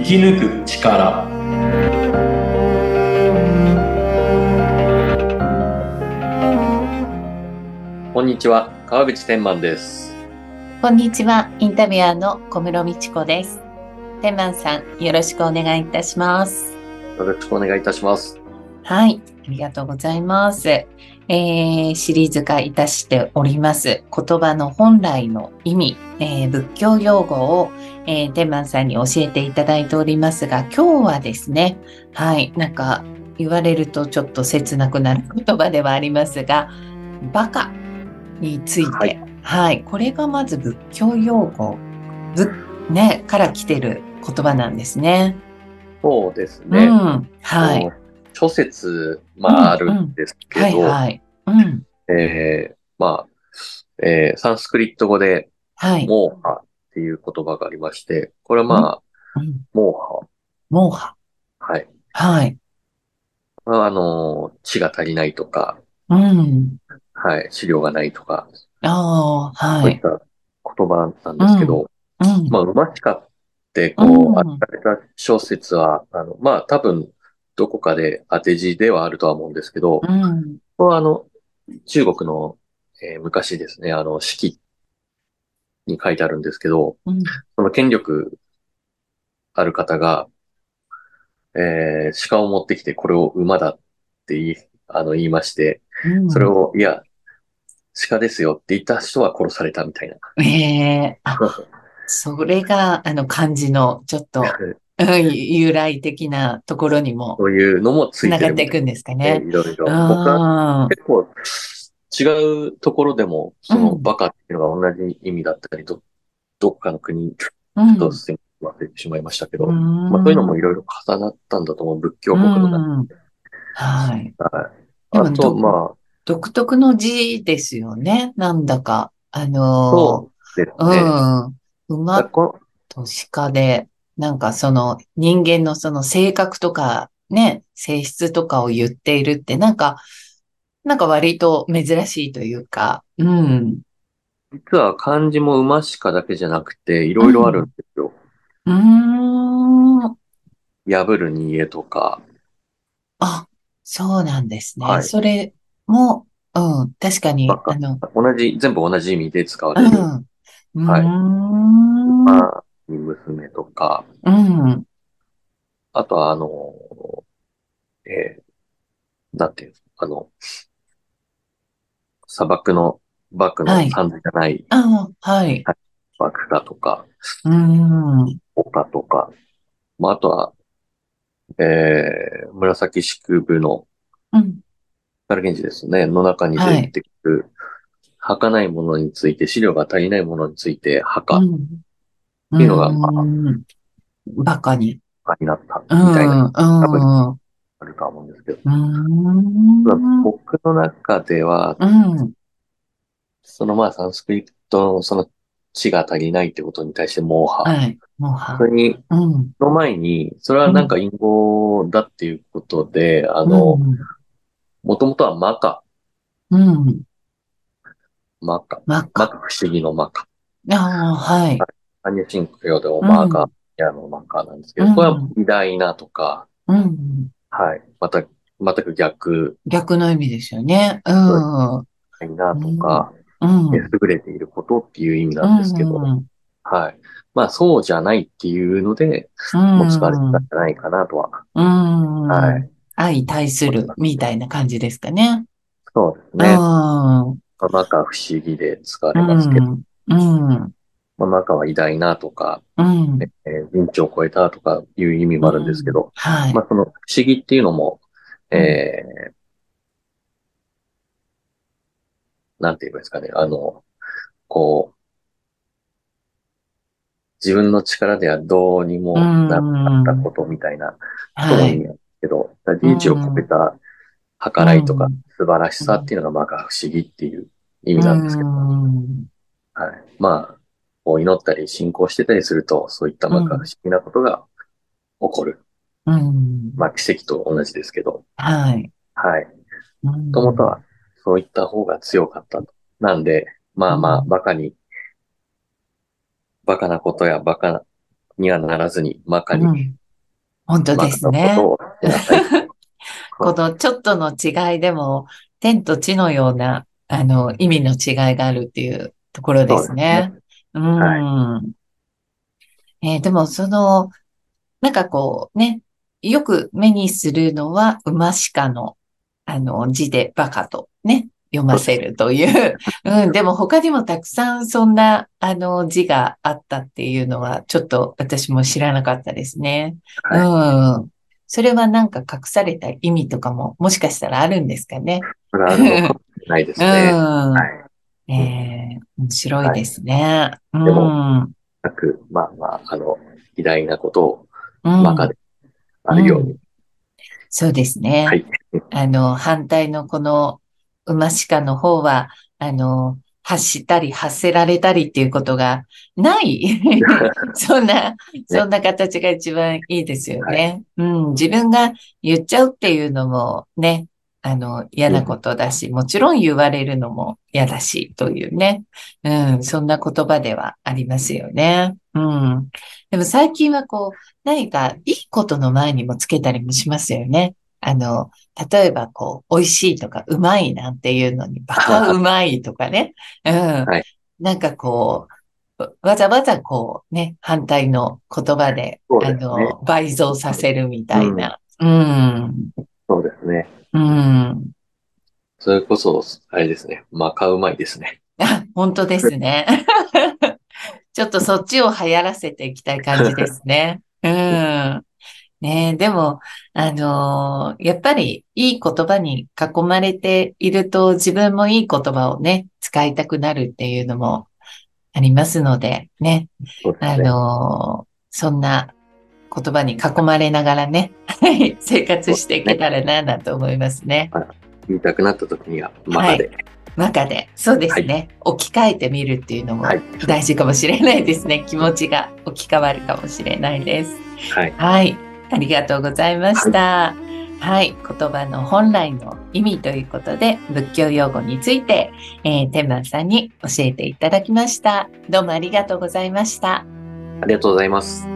生き抜く力こんにちは川口天満ですこんにちは、インタビュアーの小室美智子です。天満さん、よろしくお願いいたします。よろしくお願いいたしますはい、ありがとうございます。えー、シリーズ化いたしております。言葉の本来の意味、えー仏教用語を、えー、天満さんに教えていただいておりますが、今日はですね、はい、なんか言われるとちょっと切なくなる言葉ではありますが、バカについて、はいはい、これがまず仏教用語、ぶね、から来てる言葉なんですね。そうですね、うん、はい。諸説まああるんですけはいど、まあ、えーサンスクリット語ではい。モーハっていう言葉がありまして、これはまあ、うんモーモーハ。ハ。はい。はい。あの、血が足りないとか、うん。はい、資料がないとか、ああ、はいい。そうった言葉なんですけど、うん。まあ、馬鹿って、こうんう、当てられた小説は、あの、まあ、多分、どこかで当て字ではあるとは思うんですけど、うん。これはあの、中国の、えー昔ですね、あの、四季に書いてあるんですけど、うん。その権力ある方が、えー鹿を持ってきて、これを馬だって言い、あの、言いまして、うんそれを、いや、鹿ですよって言った人は殺されたみたいな。ええあ、それが、あの、漢字の、ちょっと、うん由来的なところにも、そういうのもついてがっていくんですかでね。いろいろ。結構違うところでも、そのうんバカっていうのが同じ意味だったりと、どっかの国うん。と忘れてしまいましたけど、うんまあそういうのもいろいろ重なったんだと思う、仏教国の中うんはい。で。はいあと、どまあ、独特の字ですよね。なんだか。あのそうですー、ね。うん。馬と鹿で、なんかその人間のその性格とかね、性質とかを言っているって、なんか、なんか割と珍しいというか、うん。実は漢字も馬鹿だけじゃなくて、いろいろあるんですよ。うーん。破る煮えとか、あ、そうなんですね。はいそれも、うん、確かに、あの、同じ、全部同じ意味で使われる。うん。うはい。まあ、娘とか、うん。あとは、あの、えー、なんていうんですか、あの、砂漠の、バクのはいサンズじゃないあはい。バクだとか、うーん。オカとか、まあ、あとは、えー、紫式部のうん。光源氏ですね、の中に出てくる、儚いものについて、資料が足りないものについて、墓うん。っていうのがまあうんバカに。になった、うん。みたいな、うん。あるとは思うんですけど。僕の中では、うん。そのまあ、サンスクリットのその知が足りないってことに対して、モーハ。はい。もうはそ。れに、うん。その前に、それはなんか隠語だっていうことで、あの、もともとはマカ、うん。マカ。マカ不思議のマカ。ああ、はい。アニシンク用でもマカ、やのマカなんですけど、うんこれは偉大なとか、うん。はい。また、全く逆、逆の意味ですよね。うん。う偉大なとか、ん。優れていることっていう意味なんですけど、うん。はい。まあ、そうじゃないっていうので、うん。もう使われてたんじゃないかなとは。うん。はい。相対するみたいな感じですかね。そうですうね。ん。マカ不思議で使われますけど、うん。うん。まあ、マカは偉大なとか、うん。えー人知を超えたとかいう意味もあるんですけど、はい。まあ、その不思議っていうのも、えーなんて言えばいいですかね。あの、こう、自分の力ではどうにもなかったことみたいなことい。んですけど、人知を超えた計らいとか素晴らしさっていうのが、まあ、不思議っていう意味なんですけど、うんはい。まあ、こう祈ったり信仰してたりすると、そういったまあうん不思議なことが起こる。うん。まあ、奇跡と同じですけど、はい。はい。ももともとはそういった方が強かったと。なんで、まあまあ、うんバカに、バカなことやバカな、にはならずに、マカに、うん。本当ですね。このちょっとの違いでも、天と地のような、あの、意味の違いがあるっていうところですね。うん。えーでも、その、なんかこうね、よく目にするのは、馬鹿の、あの、字でバカとね、読ませるという。うん、でも他にもたくさんそんな、あの、字があったっていうのは、ちょっと私も知らなかったですね。うん。それはなんか隠された意味とかも、もしかしたらあるんですかね。それはあるのかもしれないですうね。ん。はい。えー面白いですね。うん。でもなく、まあまあ、あの、偉大なことをうんマカであるように。そうですね。はい。あの、反対のこの馬鹿の方は、あの、発したり発せられたりっていうことがない。そんな、そんな形が一番いいですよね。うん、自分が言っちゃうっていうのもね、あの、嫌なことだし、もちろん言われるのも嫌だし、というね。うん、そんな言葉ではありますよね。うん。でも最近はこう、何かいいことの前にもつけたりもしますよね。あの、例えばこう、美味しいとか、うまいなんていうのに、バカうまいとかね。うん。はいなんかこう、わざわざこうね、反対の言葉で、ですねの、倍増させるみたいな。うん。そうですね。うん。それこそ、あれですね。マカうまいですね。あ、本当ですね。ちょっとそっちを流行らせていきたい感じですね。うん。ねえ、でも、あのーやっぱりいい言葉に囲まれていると自分もいい言葉をね、使いたくなるっていうのもありますので、ね。ね。のーそんな言葉に囲まれながらね、はい生活していけたらな、なんて思いますね。言いたくなった時には、マカで。中で、そうですね、置き換えてみるっていうのもはい大事かもしれないですね。気持ちが置き換わるかもしれないです。はい。はい、ありがとうございました。はい、言葉の本来の意味ということで、仏教用語について、えー、天満さんに教えていただきました。どうもありがとうございました。ありがとうございます。